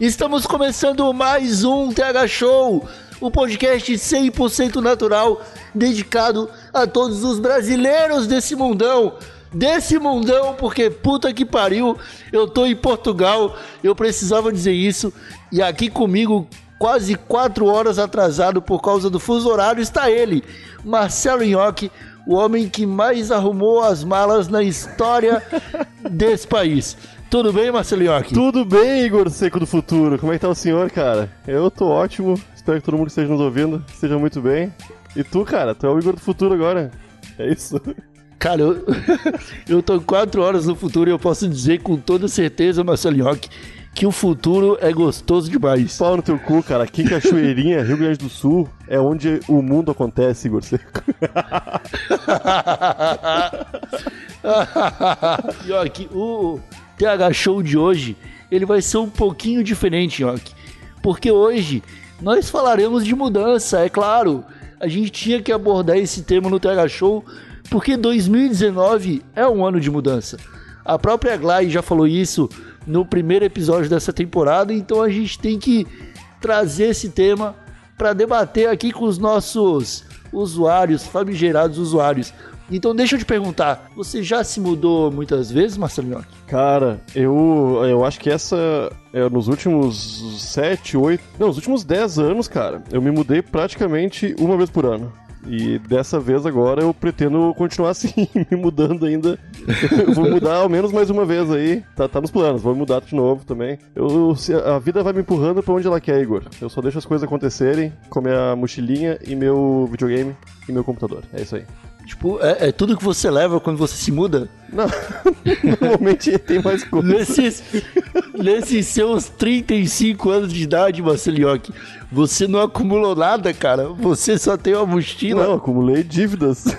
Estamos começando mais um TH Show, o podcast 100% natural dedicado a todos os brasileiros desse mundão. Desse mundão, porque puta que pariu, eu tô em Portugal, eu precisava dizer isso. E aqui comigo, quase quatro horas atrasado por causa do fuso horário, está ele, Marcelo Nhoque, o homem que mais arrumou as malas na história desse país. Tudo bem, Marcelo Nhoque? Tudo bem, Igor Seco do Futuro? Como é que tá o senhor, cara? Eu tô ótimo, espero que todo mundo que esteja nos ouvindo esteja muito bem. E tu, cara, tu é o Igor do Futuro agora. É isso? Cara, eu, eu tô quatro horas no futuro e eu posso dizer com toda certeza, Marcelo Nhoque, que o futuro é gostoso demais. Pau no teu cu, cara. Aqui em Cachoeirinha, Rio Grande do Sul, é onde o mundo acontece, Igor Seco. Nhoque, o TH Show de hoje, ele vai ser um pouquinho diferente. Porque hoje nós falaremos de mudança, é claro. A gente tinha que abordar esse tema no TH Show, porque 2019 é um ano de mudança. A própria Glai já falou isso no primeiro episódio dessa temporada, então a gente tem que trazer esse tema para debater aqui com os nossos usuários, famigerados usuários. Então deixa eu te perguntar, você já se mudou muitas vezes, Marcelinho? Cara, eu, eu acho que essa. É, nos últimos 7, 8. Não, nos últimos 10 anos, cara, eu me mudei praticamente uma vez por ano. E dessa vez agora eu pretendo continuar assim, me mudando ainda. Eu vou mudar ao menos mais uma vez aí. Tá, tá nos planos, vou mudar de novo também. Eu, a vida vai me empurrando pra onde ela quer, Igor. Eu só deixo as coisas acontecerem com minha mochilinha e meu videogame e meu computador. É isso aí. Tipo, é, é tudo que você leva quando você se muda? Não, normalmente tem mais coisa. Nesses, nesses seus 35 anos de idade, Marcelioque, você não acumulou nada, cara. Você só tem uma mochila. Não, acumulei dívidas.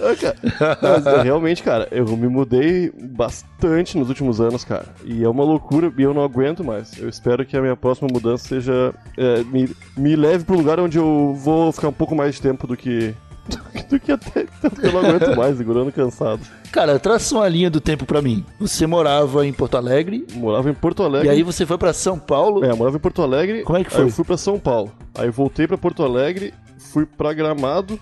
Ah, mas, é, realmente, cara, eu me mudei bastante nos últimos anos, cara. E é uma loucura e eu não aguento mais. Eu espero que a minha próxima mudança seja. é, me, me leve pro lugar onde eu vou ficar um pouco mais de tempo do que. Do que até. Eu não aguento mais, segurando cansado. Cara, traça uma linha do tempo pra mim. Você morava em Porto Alegre, Morava em Porto Alegre. e aí você foi pra São Paulo. É, eu morava em Porto Alegre. Como é que Aí foi? eu fui pra São Paulo. Aí eu voltei pra Porto Alegre, fui pra Gramado,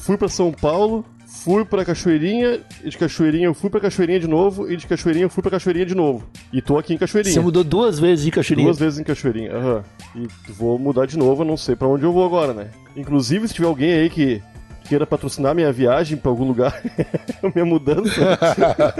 fui pra São Paulo, fui pra Cachoeirinha, e de Cachoeirinha eu fui pra Cachoeirinha de novo, e de Cachoeirinha eu fui pra Cachoeirinha de novo. E tô aqui em Cachoeirinha. Você mudou duas vezes em Cachoeirinha. Duas vezes em Cachoeirinha, aham. E vou mudar de novo, eu não sei pra onde eu vou agora, né? Inclusive, se tiver alguém aí que queira patrocinar minha viagem pra algum lugar, minha mudança.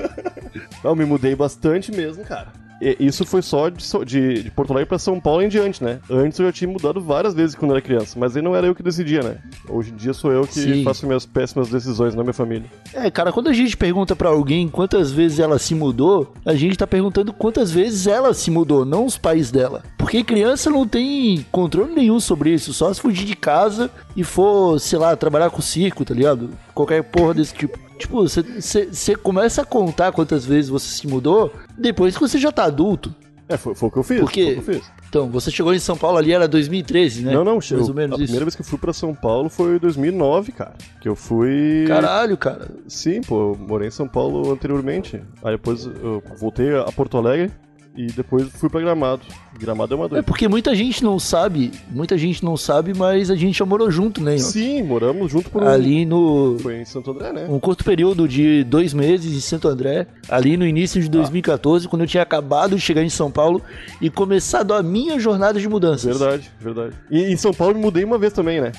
não, me mudei bastante mesmo, cara. Isso foi só de, de, de Porto Alegre pra São Paulo em diante, né? Antes eu já tinha mudado várias vezes quando era criança, mas aí não era eu que decidia, né? Hoje em dia sou eu que Sim. faço minhas péssimas decisões, não minha família. É, cara, quando a gente pergunta pra alguém quantas vezes ela se mudou, a gente tá perguntando quantas vezes ela se mudou, não os pais dela. Porque criança não tem controle nenhum sobre isso, só se fugir de casa e for, sei lá, trabalhar com circo, tá ligado? Qualquer porra desse tipo. Tipo, você começa a contar quantas vezes você se mudou depois que você já tá adulto. É, foi, foi o que eu fiz. Por quê? Foi o que eu fiz. Então, você chegou em São Paulo ali, era 2013, né? Não, não, Mais eu- ou menos a isso. primeira vez que eu fui pra São Paulo foi em 2009, cara. Que eu fui. Caralho, cara. Sim, pô, eu morei em São Paulo anteriormente. Aí depois eu voltei a Porto Alegre e depois fui pra Gramado. Gramado é uma É doida. porque muita gente não sabe, muita gente não sabe, mas a gente já morou junto, né? Sim, moramos junto por um... Ali no. Foi em Santo André, né? Um curto período de dois meses em Santo André, ali no início Ah. de 2014, quando eu tinha acabado de chegar em São Paulo e começado a minha jornada de mudanças. Verdade, verdade. E em São Paulo eu me mudei uma vez também, né?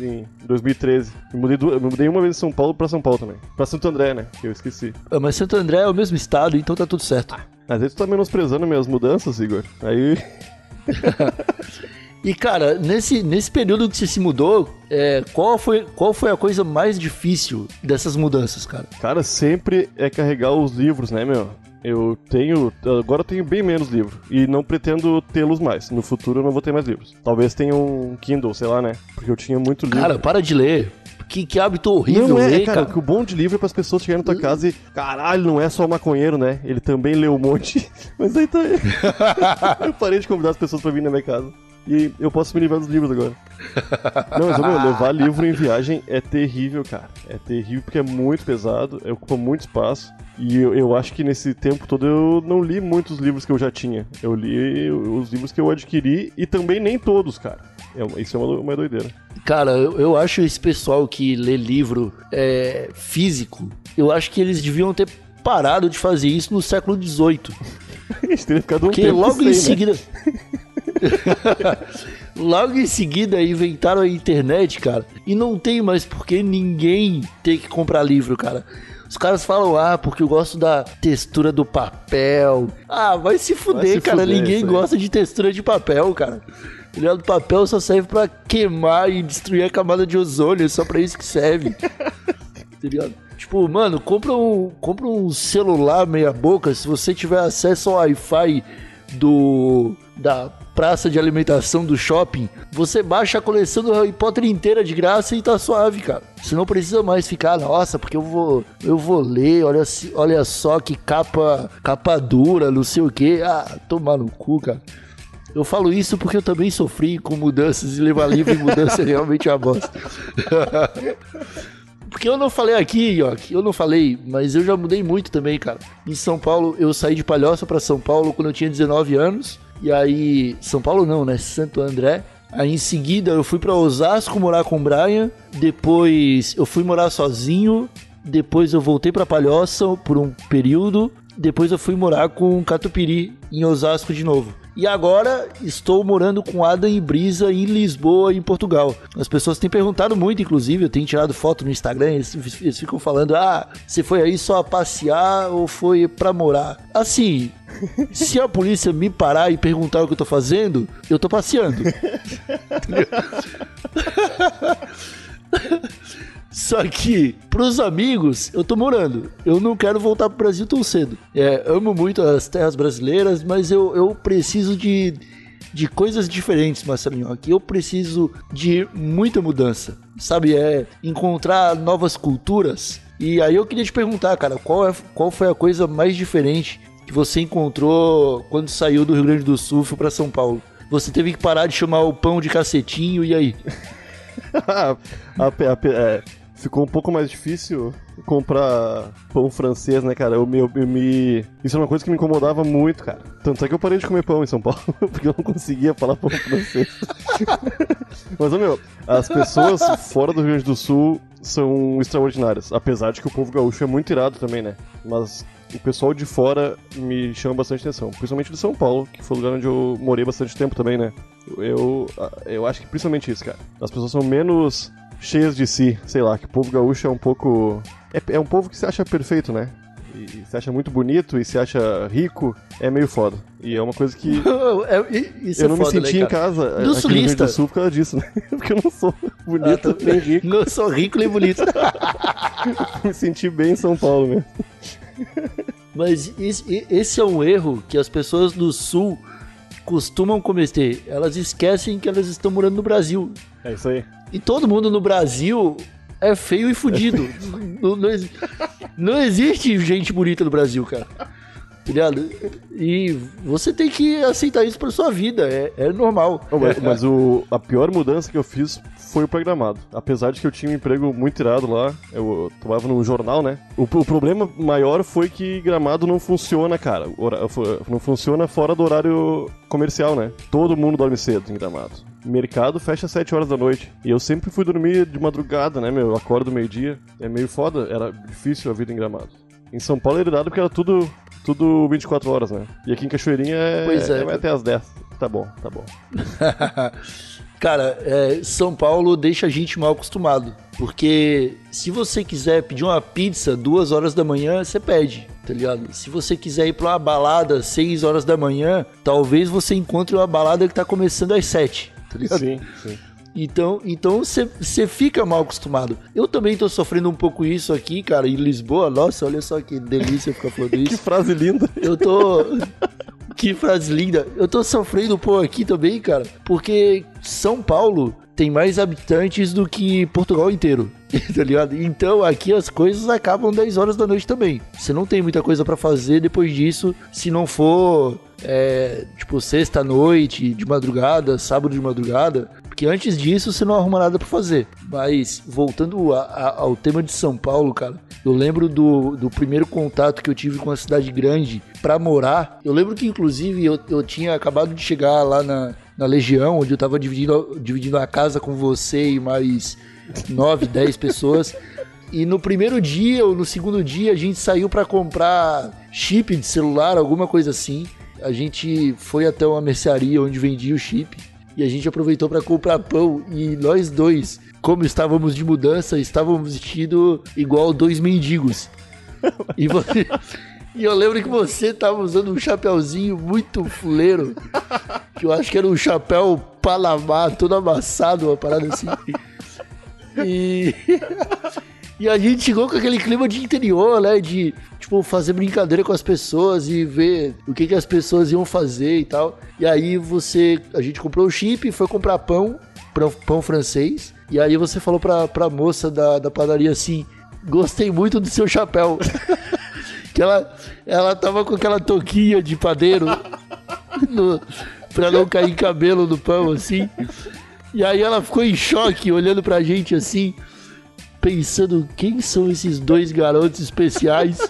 Em 2013. Me mudei, du- me mudei uma vez de São Paulo pra São Paulo também. Pra Santo André, né? Que eu esqueci. Ah, Mas Santo André é o mesmo estado, então tá tudo certo. Às vezes tu tá menosprezando minhas mudanças, Igor. Aí. E, cara, nesse, nesse período que você se mudou, é, qual, foi, qual foi a coisa mais difícil dessas mudanças, cara? Cara, sempre é carregar os livros, né, meu? Eu tenho. Agora eu tenho bem menos livros. E não pretendo tê-los mais. No futuro eu não vou ter mais livros. Talvez tenha um Kindle, sei lá, né? Porque eu tinha muito livro. Cara, para de ler. Que, que hábito horrível não é, ler, cara, cara. que o bom de livro é para as pessoas chegarem na tua casa e, caralho, não é só maconheiro, né? Ele também leu um monte. Mas aí tá. eu parei de convidar as pessoas para vir na minha casa. E eu posso me livrar dos livros agora. Não, mas meu, levar livro em viagem é terrível, cara. É terrível porque é muito pesado, é, ocupa muito espaço. E eu, eu acho que nesse tempo todo eu não li muitos livros que eu já tinha. Eu li os livros que eu adquiri e também nem todos, cara. É, isso é uma, uma doideira. Cara, eu, eu acho esse pessoal que lê livro é, físico, eu acho que eles deviam ter parado de fazer isso no século XVIII. Eles teriam ficado um Porque tempo logo sem, em né? seguida. logo em seguida inventaram a internet, cara. E não tem mais porque ninguém tem que comprar livro, cara. Os caras falam, ah, porque eu gosto da textura do papel. Ah, vai se fuder, Vai se cara. fuder, ninguém gosta de textura de papel, cara. O do papel só serve pra queimar e destruir a camada de ozônio. É só pra isso que serve. tá ligado? Tipo, mano, compra um, compra um celular meia boca se você tiver acesso ao Wi-Fi do da praça de alimentação do shopping, você baixa a coleção do Harry Potter inteira de graça e tá suave, cara. Você não precisa mais ficar, nossa, porque eu vou eu vou ler, olha, olha só que capa capa dura, não sei o que. Ah, tomar no cu, cara. Eu falo isso porque eu também sofri com mudanças e levar livro em mudança é realmente uma bosta. Porque eu não falei aqui, ó, eu não falei, mas eu já mudei muito também, cara. Em São Paulo, eu saí de Palhoça pra São Paulo quando eu tinha 19 anos. E aí, São Paulo não, né? Santo André. Aí em seguida eu fui pra Osasco morar com o Brian. Depois eu fui morar sozinho. Depois eu voltei pra Palhoça por um período. Depois eu fui morar com o Catupiry em Osasco de novo. E agora estou morando com Adam e Brisa em Lisboa, em Portugal. As pessoas têm perguntado muito, inclusive, eu tenho tirado foto no Instagram, eles, eles ficam falando: ah, você foi aí só a passear ou foi pra morar? Assim, se a polícia me parar e perguntar o que eu tô fazendo, eu tô passeando. Só que, pros amigos, eu tô morando. Eu não quero voltar pro Brasil tão cedo. É, amo muito as terras brasileiras, mas eu, eu preciso de, de coisas diferentes, Marcelinho. Aqui eu preciso de muita mudança. Sabe, é encontrar novas culturas. E aí eu queria te perguntar, cara, qual, é, qual foi a coisa mais diferente que você encontrou quando saiu do Rio Grande do Sul e pra São Paulo? Você teve que parar de chamar o pão de cacetinho, e aí? A a pe- é, ficou um pouco mais difícil comprar pão francês, né, cara? Eu, eu, eu me. Isso é uma coisa que me incomodava muito, cara. Tanto é que eu parei de comer pão em São Paulo, porque eu não conseguia falar pão francês. Mas, meu, as pessoas fora do Rio Grande do Sul são extraordinárias. Apesar de que o povo gaúcho é muito irado também, né? Mas o pessoal de fora me chama bastante atenção. Principalmente de São Paulo, que foi o lugar onde eu morei bastante tempo também, né? Eu, eu acho que principalmente isso, cara. As pessoas são menos cheias de si, sei lá, que o povo gaúcho é um pouco. É, é um povo que se acha perfeito, né? E, e se acha muito bonito e se acha rico, é meio foda. E é uma coisa que É, isso eu é não foda, me né, senti em cara? casa Do aqui no Grande sulista. do Sul por causa disso, né? Porque eu não sou bonito Ah, tá- nem rico. Não sou rico nem bonito. me senti bem em São Paulo mesmo. Mas esse é um erro que as pessoas do sul costumam cometer. Elas esquecem que elas estão morando no Brasil. É isso aí. E todo mundo no Brasil é feio e fudido. não, não não existe gente bonita no Brasil, cara. Tá ligado? E você tem que aceitar isso pra sua vida. É, é normal. Não, mas mas o, a pior mudança que eu fiz foi o programado. Apesar de que eu tinha um emprego muito irado lá, eu trabalhava num jornal, né? O, o problema maior foi que gramado não funciona, cara. Hora- Não funciona fora do horário comercial, né? Todo mundo dorme cedo em gramado. Mercado fecha às 7 horas da noite. E eu sempre fui dormir de madrugada, né, meu? Eu acordo meio-dia. É meio foda, era difícil a vida em gramado. Em São Paulo era irado porque era tudo, tudo 24 horas, né? E aqui em Cachoeirinha é, Pois é. vai até às 10. Tá bom, tá bom. Cara, é, São Paulo deixa a gente mal acostumado. Porque se você quiser pedir uma pizza duas horas da manhã, você pede, tá ligado? Se você quiser ir pra uma balada seis horas da manhã, talvez você encontre uma balada que tá começando às sete, tá ligado? Sim, sim. Então, então você fica mal acostumado. Eu também tô sofrendo um pouco isso aqui, cara, em Lisboa. Nossa, olha só que delícia ficar falando Que isso. frase linda. Eu tô. Que frase linda. Eu tô sofrendo um pouco aqui também, cara, porque São Paulo tem mais habitantes do que Portugal inteiro. Tá ligado? Então aqui as coisas acabam 10 horas da noite também. Você não tem muita coisa pra fazer depois disso, se não for é, tipo sexta-noite, de madrugada, sábado de madrugada. Porque antes disso você não arruma nada pra fazer. Mas voltando a- a- ao tema de São Paulo, cara, eu lembro do, do primeiro contato que eu tive com a cidade grande pra morar. Eu lembro que, inclusive, eu, eu tinha acabado de chegar lá na, na Legião, onde eu tava dividindo, dividindo a casa com você e mais 9, 10 pessoas. E no primeiro dia ou no segundo dia a gente saiu pra comprar chip de celular, alguma coisa assim. A gente foi até uma mercearia onde vendia o chip e a gente aproveitou pra comprar pão e nós dois, como estávamos de mudança, estávamos vestidos igual dois mendigos. E você E eu lembro que você tava usando um chapéuzinho muito fuleiro, que eu acho que era um chapéu Panamá, todo amassado, uma parada assim. E E a gente chegou com aquele clima de interior, né? De, tipo, fazer brincadeira com as pessoas e ver o que, que as pessoas iam fazer e tal. E aí você. A gente comprou o chip, foi comprar pão, pão, francês. E aí você falou pra, pra moça da, da padaria assim: Gostei muito do seu chapéu. que ela, ela tava com aquela touquinha de padeiro no, pra não cair cabelo no pão, assim. E aí ela ficou em choque, olhando pra gente assim pensando quem são esses dois garotos especiais.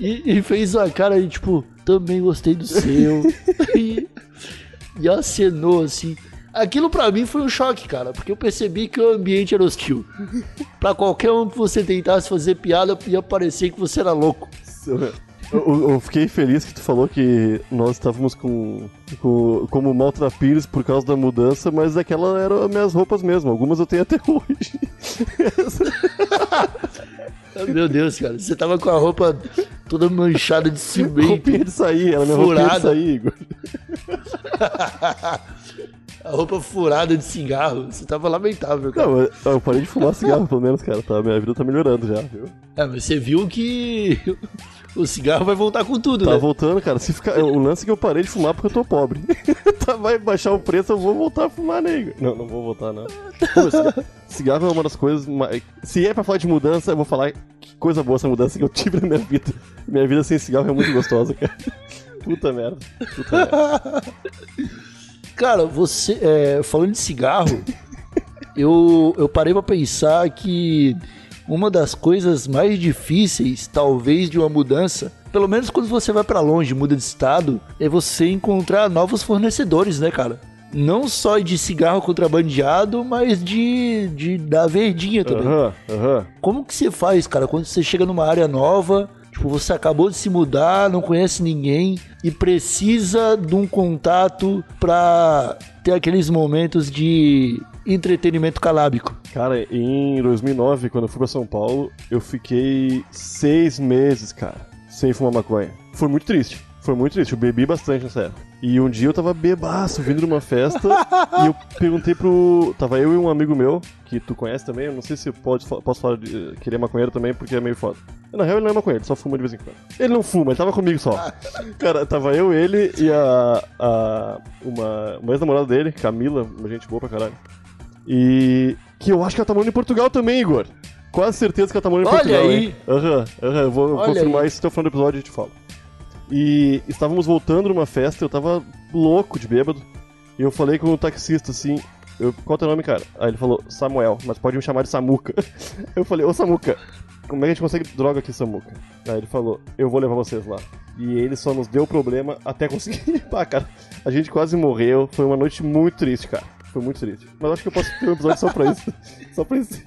E, e fez uma cara de tipo, também gostei do seu. E, e acenou assim. Aquilo pra mim foi um choque, cara, porque eu percebi que o ambiente era hostil. Pra qualquer um que você tentasse fazer piada, ia parecer que você era louco. Eu, eu fiquei feliz que tu falou que nós estávamos com, com como maltrapilhos por causa da mudança, mas aquela eram as minhas roupas mesmo. Algumas eu tenho até hoje. Meu Deus, cara, você tava com a roupa toda manchada de cimento. roupinha de sair, era minha roupinha de Furada. sair, Igor. A roupa furada de cigarro. Você tava lamentável, cara. Não, eu parei de fumar cigarro, pelo menos, cara. Tá, minha vida tá melhorando já, viu? É, mas você viu que o cigarro vai voltar com tudo, Tá né? voltando, cara. Se ficar, o lance é que eu parei de fumar porque eu tô pobre. tá, vai baixar o preço, eu vou voltar a fumar, Igor? Não, não vou voltar, não. Pô, cigarro, cigarro é uma das coisas mais... Se é pra falar de mudança, eu vou falar que coisa boa essa mudança que eu tive na minha vida. Minha vida sem cigarro é muito gostosa, cara. Puta merda. Puta merda. Cara, você, é, falando de cigarro, eu, eu parei pra pensar que uma das coisas mais difíceis, talvez, de uma mudança, pelo menos quando você vai pra longe, muda de estado, é você encontrar novos fornecedores, né, cara? Não só de cigarro contrabandeado, mas de, de da verdinha também. Aham, aham. Como que você faz, cara, quando você chega numa área nova, tipo, você acabou de se mudar, não conhece ninguém e precisa de um contato pra ter aqueles momentos de entretenimento calábico? Cara, em 2009, quando eu fui pra São Paulo, eu fiquei seis meses, cara, sem fumar maconha. Foi muito triste. Foi muito triste. Eu bebi bastante nessa época. E um dia eu tava bebaço, vindo de uma festa, e eu perguntei pro. Tava eu e um amigo meu, que tu conhece também, eu não sei se pode, posso falar de que ele é maconheiro também, porque é meio foda. Na real, ele não é maconheiro, ele só fuma de vez em quando. Ele não fuma, ele tava comigo só. Cara, tava eu, ele e a. a uma, uma ex-namorada dele, Camila, uma gente boa pra caralho. E. Que eu acho que ela tá morando em Portugal também, Igor. Quase certeza que ela tá morando em Olha Portugal. aí. hein? Aham, aham, eu vou Olha confirmar aí. isso até o final do episódio e te falo. E estávamos voltando numa festa, eu tava louco de bêbado. E eu falei com o taxista assim: eu, Qual é o teu nome, cara? Aí ele falou: Samuel, mas pode me chamar de Samuca. Eu falei: Ô Samuca, como é que a gente consegue droga aqui, Samuca? Aí ele falou: Eu vou levar vocês lá. E ele só nos deu problema até conseguir. Pá, cara, a gente quase morreu. Foi uma noite muito triste, cara. Foi muito triste. Mas acho que eu posso ter um episódio só pra isso. só pra esse,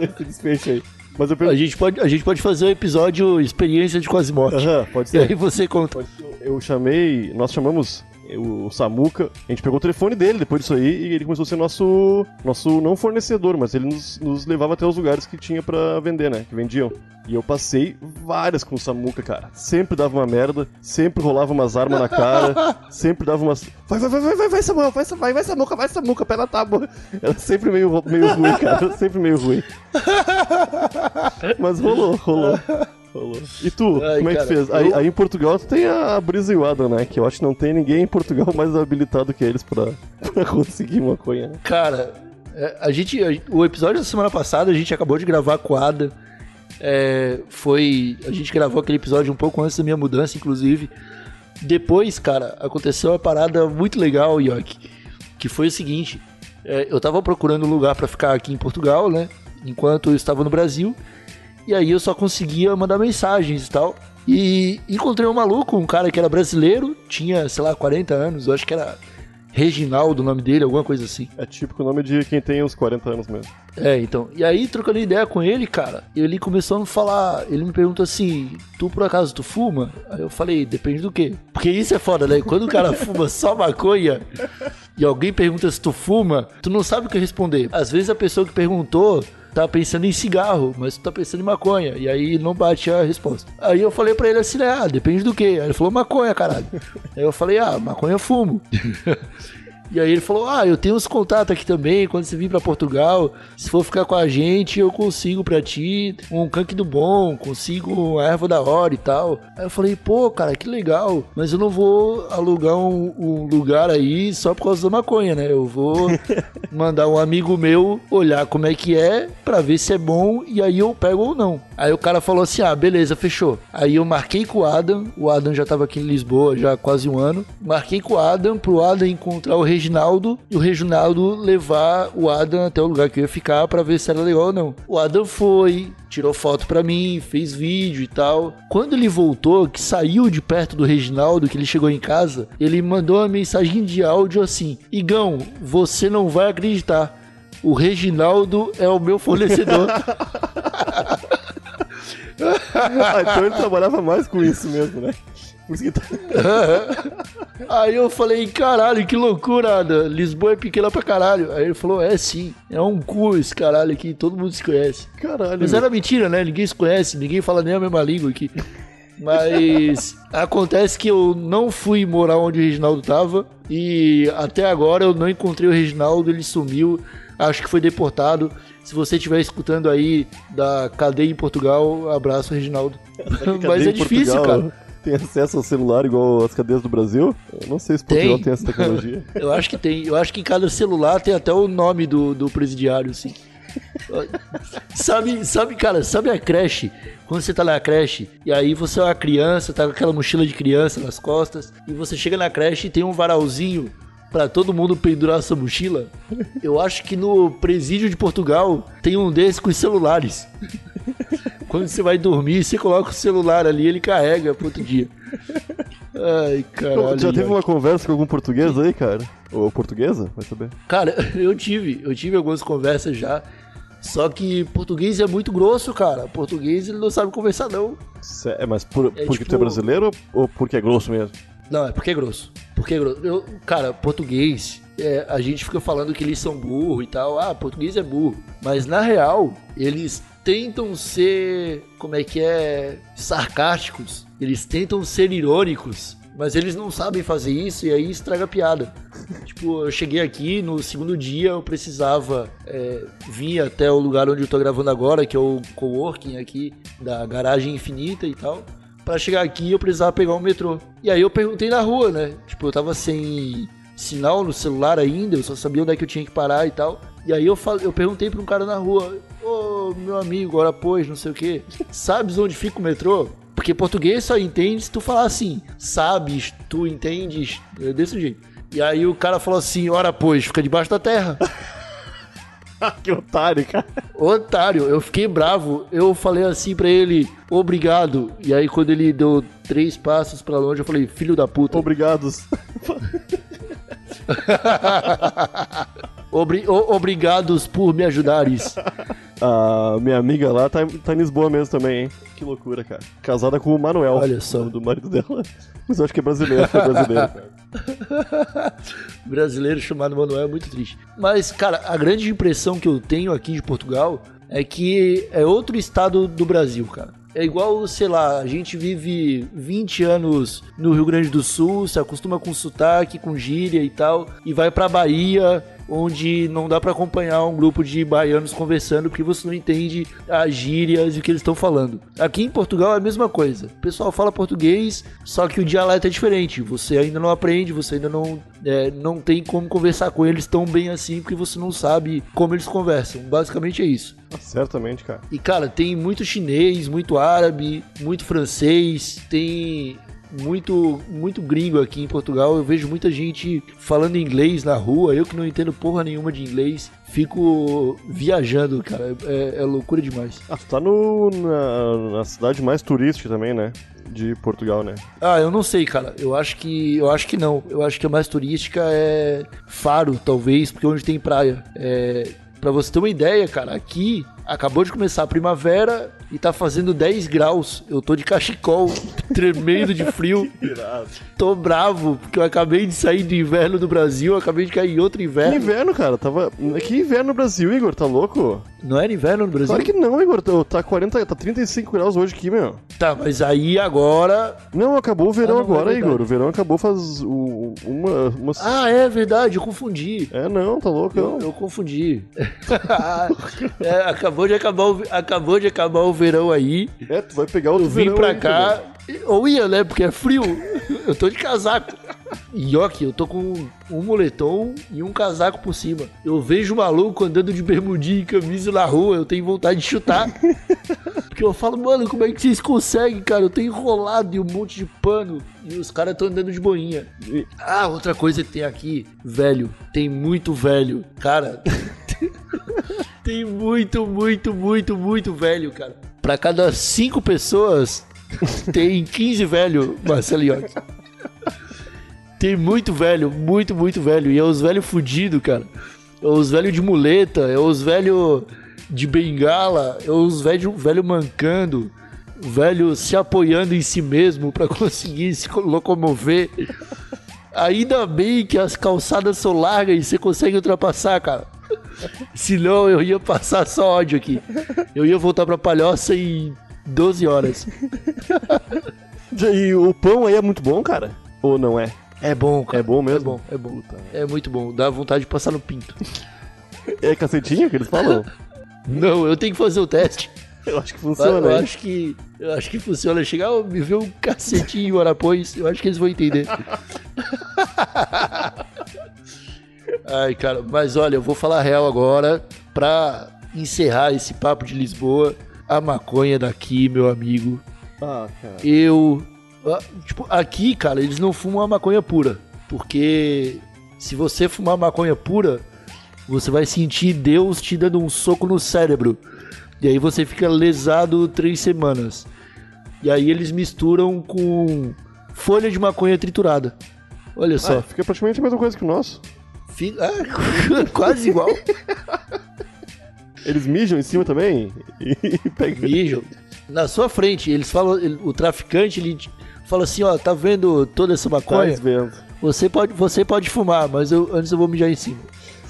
esse desfecho aí. Mas eu A gente pode, a gente pode fazer um episódio experiência de quase morte. Aham, pode E ser. aí você conta. Eu chamei, nós chamamos o, o Samuca. A gente pegou o telefone dele depois disso aí e ele começou a ser nosso, nosso não fornecedor, mas ele nos, nos levava até os lugares que tinha pra vender, né? Que vendiam. E eu passei várias com o Samuca, cara. Sempre dava uma merda, sempre rolava umas armas na cara, sempre dava umas. Vai, vai, vai, vai, vai, vai, Samuca, vai, vai, vai, Samuca, vai, Samuca, pé na tábua. Era sempre meio, meio ruim, cara. Era sempre meio ruim. Mas rolou, rolou. Rolou. E tu, Ai, como é que cara, fez? Aí, eu- aí em Portugal tu tem a Brisa e o Adam, né? Que eu acho que não tem ninguém em Portugal mais habilitado que eles pra, pra conseguir maconha. né? Cara, é, a gente. a- o episódio da semana passada a gente acabou de gravar com a Ada. É, foi. A gente gravou aquele episódio um pouco antes da minha mudança, inclusive. Depois, cara, aconteceu uma parada muito legal, Yoki. Que foi o seguinte: é, eu tava procurando um lugar pra ficar aqui em Portugal, né? Enquanto eu estava no Brasil. E aí eu só conseguia mandar mensagens e tal. E encontrei um maluco, um cara que era brasileiro, tinha, sei lá, 40 anos, eu acho que era Reginaldo o nome dele, alguma coisa assim. É típico o nome de quem tem uns 40 anos mesmo. É, então. E aí, trocando ideia com ele, cara, ele começou a me falar. Ele me perguntou assim: Tu por acaso tu fuma? Aí eu falei: Depende do quê? Porque isso é foda, né? Quando o cara fuma só maconha e alguém pergunta se tu fuma, tu não sabe o que responder. Às vezes a pessoa que perguntou tá pensando em cigarro, mas tu tá pensando em maconha. E aí não bate a resposta. Aí eu falei pra ele assim: né, Ah, depende do quê? Aí ele falou: Maconha, caralho. Aí eu falei: Ah, maconha eu fumo. E aí ele falou: Ah, eu tenho uns contatos aqui também. Quando você vir pra Portugal, se for ficar com a gente, eu consigo pra ti um canque do bom, consigo uma erva da hora e tal. Aí eu falei: Pô, cara, que legal. Mas eu não vou alugar um, um lugar aí só por causa da maconha, né? Eu vou mandar um amigo meu olhar como é que é pra ver se é bom e aí eu pego ou não. Aí o cara falou assim: Ah, beleza, fechou. Aí eu marquei com o Adam. O Adam já tava aqui em Lisboa já há quase um ano. Marquei com o Adam pro Adam encontrar o Reginaldo e o Reginaldo levar o Adam até o lugar que eu ia ficar pra ver se era legal ou não. O Adam foi, tirou foto pra mim, fez vídeo e tal. Quando ele voltou, que saiu de perto do Reginaldo, que ele chegou em casa, ele mandou uma mensagem de áudio assim: Igão, você não vai acreditar. O Reginaldo é o meu fornecedor. Ah, então ele trabalhava mais com isso mesmo, né? Por isso que tá... Aí eu falei, caralho, que loucura. Lisboa é pequena pra caralho. Aí ele falou, é sim, é um cu esse caralho aqui, todo mundo se conhece. Caralho. Mas meu. era mentira, né? Ninguém se conhece, ninguém fala nem a mesma língua aqui. Mas acontece que eu não fui morar onde o Reginaldo tava e até agora eu não encontrei o Reginaldo, ele sumiu, acho que foi deportado. Se você estiver escutando aí da cadeia em Portugal, abraço, Reginaldo. Mas é difícil, Portugal? cara. Tem acesso ao celular igual as cadeias do Brasil? Eu não sei se Portugal Tem. tem, essa tecnologia. Eu acho que tem. Eu acho que em cada celular tem até o nome do, do presidiário, assim. sabe, sabe, cara, sabe a creche? Quando você tá na creche, e aí você é uma criança, tá com aquela mochila de criança nas costas, e você chega na creche e tem um varalzinho pra todo mundo pendurar essa mochila. Eu acho que no presídio de Portugal tem um desses com os celulares. Quando você vai dormir, você coloca o celular ali, ele carrega pro outro dia. Ai, caralho. Já teve uma conversa com algum português aí, cara? Ou portuguesa? Vai saber. Cara, eu tive, eu tive algumas conversas já. Só que português é muito grosso, cara. Português ele não sabe conversar, não. É, mas por- É porque tipo- tu é brasileiro ou- ou porque é grosso mesmo? Não, é porque é grosso. Porque. Eu, cara, português, é, a gente fica falando que eles são burro e tal. Ah, português é burro. Mas na real, eles tentam ser, como é que é, sarcásticos. Eles tentam ser irônicos. Mas eles não sabem fazer isso e aí estraga a piada. tipo, eu cheguei aqui no segundo dia, eu precisava é, vir até o lugar onde eu tô gravando agora, que é o coworking aqui da Garagem Infinita e tal. Pra chegar aqui eu precisava pegar um metrô. E aí eu perguntei na rua, né? Tipo, eu tava sem sinal no celular ainda, eu só sabia onde é que eu tinha que parar e tal. E aí eu, fal- eu perguntei pra um cara na rua, ô meu amigo, ora pois, não sei o que, sabes onde fica o metrô? Porque português só entende se tu falar assim, sabes, tu entendes, é desse jeito. E aí o cara falou assim, ora pois, fica debaixo da terra. que otário, cara. Otário, eu fiquei bravo. Eu falei assim pra ele, obrigado. E aí quando ele deu três passos pra longe, eu falei, filho da puta. Obrigados. Obri- o- obrigados por me ajudares. A minha amiga lá tá, tá em Lisboa mesmo também, hein? Que loucura, cara. Casada com o Manuel. Olha só. Do marido dela. Mas eu acho que é brasileiro, é brasileiro, cara. Brasileiro chamado Manuel é muito triste. Mas, cara, a grande impressão que eu tenho aqui de Portugal é que é outro estado do Brasil, cara. É igual, sei lá, a gente vive 20 anos no Rio Grande do Sul, se acostuma com sotaque, com gíria e tal, e vai pra Bahia, onde não dá pra acompanhar um grupo de baianos conversando porque você não entende as gírias e o que eles estão falando. Aqui em Portugal é a mesma coisa. O pessoal fala português, só que o dialeto é diferente. Você ainda não aprende, você ainda não, é, não tem como conversar com eles tão bem assim porque você não sabe como eles conversam. Basicamente é isso. Certamente, cara. E cara, tem muito chinês, muito árabe, muito francês, tem muito muito gringo aqui em Portugal. Eu vejo muita gente falando inglês na rua. Eu que não entendo porra nenhuma de inglês, fico viajando, cara. É, é loucura demais. Ah, tu tá no, na, na cidade mais turística também, né? De Portugal, né? Ah, eu não sei, cara. Eu acho que eu acho que não. Eu acho que a mais turística é Faro, talvez, porque é onde tem praia. É, Pra você ter uma ideia, cara, aqui acabou de começar a primavera e tá fazendo 10 graus. Eu tô de cachecol, tremendo de frio. Tô bravo, porque eu acabei de sair do inverno do Brasil, acabei de cair em outro Que inverno. inverno, cara. Tava... Que inverno no Brasil, Igor? Tá louco? Não era inverno no Brasil? Claro que não, Igor. Tá- Tá 40, tá 35 graus hoje aqui, meu. Tá, mas aí agora. Não, acabou o verão Ah, é agora. Igor. O verão acabou faz uma, uma... Ah, é verdade, eu confundi. É, não, tá louco, Eu, não. eu confundi. É, acabou, de acabar o, acabou de acabar o verão aí. É, tu vai pegar outro Eu vim verão pra aí, cá, ou ia, né? Porque é frio. Eu tô de casaco. E ó que eu tô com um moletom e um casaco por cima. Eu vejo um maluco andando de bermudinha e camisa na rua, eu tenho vontade de chutar. Porque eu falo, mano, como é que vocês conseguem, cara? Eu tenho enrolado e um monte de pano. E os caras estão andando de boinha. Ah, outra coisa que tem aqui, velho. Tem muito velho. Cara, tem muito, muito, muito, muito velho, cara. Pra cada cinco pessoas, tem 15 velho, Marcelo Iocchi. Tem muito velho, muito, muito velho. E é os velhos fudidos, cara. É os velhos de muleta, é os velhos de bengala, é os velhos velho mancando, velho se apoiando em si mesmo pra conseguir se locomover. Ainda bem que as calçadas são largas e você consegue ultrapassar, cara. Senão eu ia passar só ódio aqui. Eu ia voltar pra Palhoça em 12 horas. E o pão aí é muito bom, cara? Ou não é? É bom, cara. É bom mesmo? É bom, é bom. É muito bom. Dá vontade de passar no pinto. É cacetinho que eles falam? Não, eu tenho que fazer o teste. Eu acho que eu funciona, hein? acho que eu acho que funciona. Chegar, me ver um cacetinho hora após, eu acho que eles vão entender. Ai, cara, mas olha, eu vou falar real agora pra encerrar esse papo de Lisboa. A maconha daqui, meu amigo, Ah, cara. eu. ah, Tipo, aqui, cara, eles não fumam a maconha pura. Porque se você fumar maconha pura, você vai sentir Deus te dando um soco no cérebro. E aí você fica lesado três semanas. E aí eles misturam com folha de maconha triturada. Olha só. Ah, fica praticamente a mesma coisa que o nosso. Fi- ah, quase igual. Eles mijam em cima também e pegam. Mijam. Na sua frente, eles falam, ele- o traficante ele fala assim, ó, tá vendo toda essa maconha? Tá vendo. Você pode, você pode fumar, mas eu, antes eu vou mijar em cima.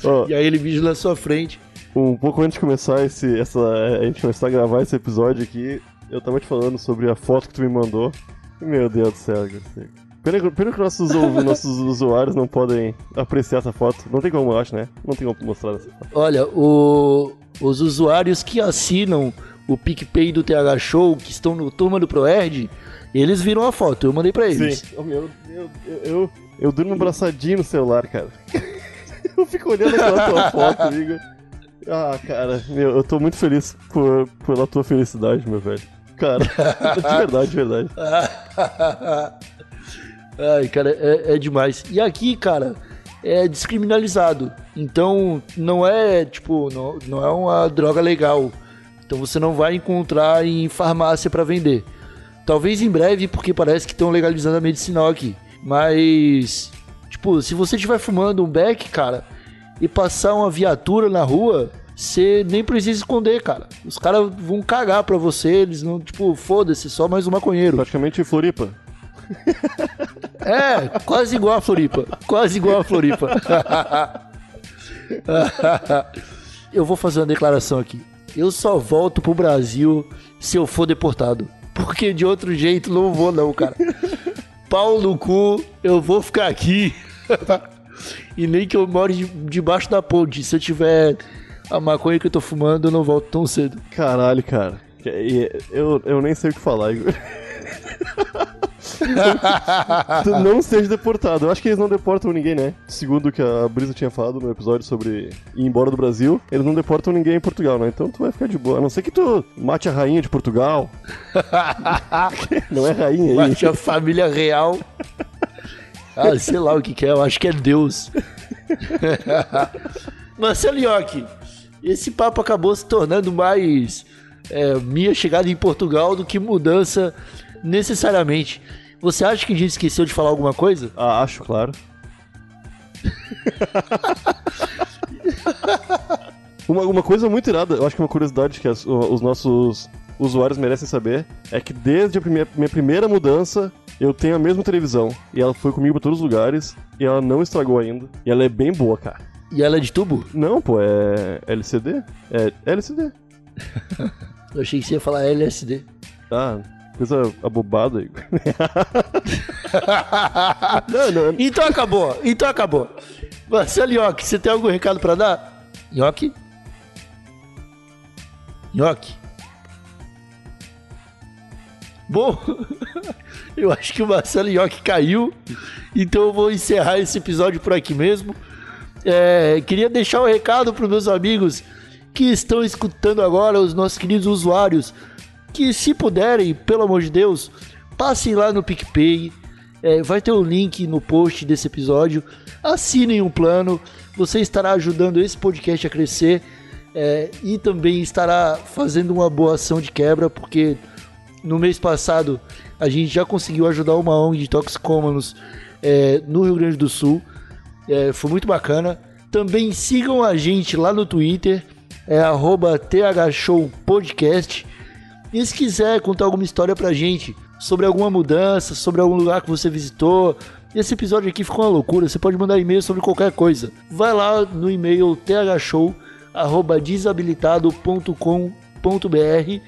Ó, E aí ele mija na sua frente. um pouco antes de começar esse, essa, a gente começar a gravar esse episódio aqui, eu tava te falando sobre a foto que tu me mandou. Meu Deus do céu, Garcia. Pena, que- pena que nossos, nossos usuários não podem apreciar essa foto. Não tem como, eu acho, né? Não tem como mostrar essa foto. Olha, o- os usuários que assinam o PicPay do TH Show, que estão no Turma do ProErd, eles viram a foto, eu mandei pra eles. Oh, meu, eu, eu, eu, eu durmo abraçadinho no celular, cara. eu fico olhando aquela tua foto, Igor. Ah, cara, meu, eu tô muito feliz por, pela tua felicidade, meu velho. Cara, de verdade, de verdade. Ai, cara, é, é demais. E aqui, cara, é descriminalizado. Então, não é, tipo, não, não é uma droga legal. Então você não vai encontrar em farmácia pra vender. Talvez em breve, porque parece que estão legalizando a medicinal aqui. Mas, tipo, se você estiver fumando um beck, cara, e passar uma viatura na rua, você nem precisa esconder, cara. Os caras vão cagar pra você, eles não, tipo, foda-se, só mais um maconheiro. Praticamente Floripa. É, quase igual a Floripa. Quase igual a Floripa. Eu vou fazer uma declaração aqui. Eu só volto pro Brasil se eu for deportado. Porque de outro jeito não vou, não, cara. Pau no cu, eu vou ficar aqui. e nem que eu more de- debaixo da ponte. Se eu tiver a maconha que eu tô fumando, eu não volto tão cedo. Caralho, cara. Eu, eu nem sei o que falar, Igor. tu não seja deportado. Eu acho que eles não deportam ninguém, né? Segundo o que a Brisa tinha falado no episódio sobre ir embora do Brasil, eles não deportam ninguém em Portugal, né? Então tu vai ficar de boa. A não ser que tu mate a rainha de Portugal. não é rainha aí. Mate a família real. Ah, sei lá o que, que é, eu acho que é Deus. Marcelo Iocchi, esse papo acabou se tornando mais é, minha chegada em Portugal do que mudança necessariamente. Você acha que a gente esqueceu de falar alguma coisa? Ah, acho, claro. uma, uma coisa muito irada, eu acho que uma curiosidade que as- os nossos usuários merecem saber é que desde a minha, minha primeira mudança eu tenho a mesma televisão. E ela foi comigo pra todos os lugares e ela não estragou ainda. E ela é bem boa, cara. E ela é de tubo? Não, pô, é LCD? É LCD. Eu achei que você ia falar LSD. Ah, coisa abobada, não, não, Então acabou, então acabou. Marcelo Iocchi, você tem algum recado pra dar? Iocchi? Iocchi? Bom, eu acho que o Marcelo Iocchi caiu, então eu vou encerrar esse episódio por aqui mesmo. É, queria deixar um recado para os meus amigos que estão escutando agora, os nossos queridos usuários, que se puderem, pelo amor de Deus, passem lá no PicPay, é, vai ter o link no post desse episódio. Assinem um plano, você estará ajudando esse podcast a crescer é, e também estará fazendo uma boa ação de quebra, porque no mês passado a gente já conseguiu ajudar uma ONG de toxicômanos é, no Rio Grande do Sul. É, foi muito bacana. Também sigam a gente lá no Twitter, é thshowpodcast. E se quiser contar alguma história pra gente sobre alguma mudança, sobre algum lugar que você visitou, esse episódio aqui ficou uma loucura, você pode mandar e-mail sobre qualquer coisa. Vai lá no e-mail thshow@desabilitado.com.br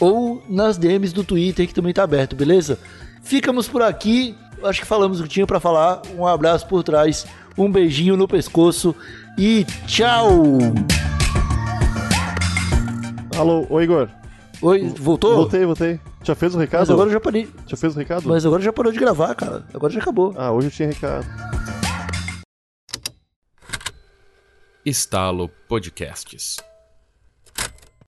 ou nas DMs do Twitter que também tá aberto, beleza? Ficamos por aqui. Acho que falamos o que tinha pra falar. Um abraço por trás, um beijinho no pescoço e tchau. Alô, Igor. Oi, voltou? Voltei, voltei. Já fez o recado? Mas agora eu já parei. Já fez o recado? Mas agora já parou de gravar, cara. Agora já acabou. Ah, hoje eu tinha recado. Estalo Podcasts.